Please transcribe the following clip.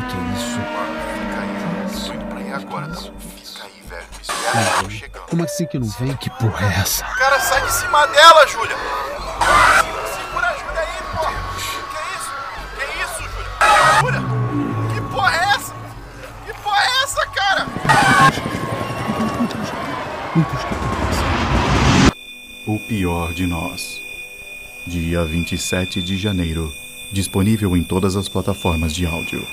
que que é isso? Fica aí, tô indo pra aí agora, tá? Fica aí, velho. Espera, tô chegando. Como assim que não vem? Que porra é essa? Cara, sai de cima dela, Júlia! Segura a Júlia aí, pô! Que isso? Que isso, Júlia? Júlia? Que porra é essa? Que porra é essa, cara? O Pior de Nós. Dia 27 de janeiro. Disponível em todas as plataformas de áudio.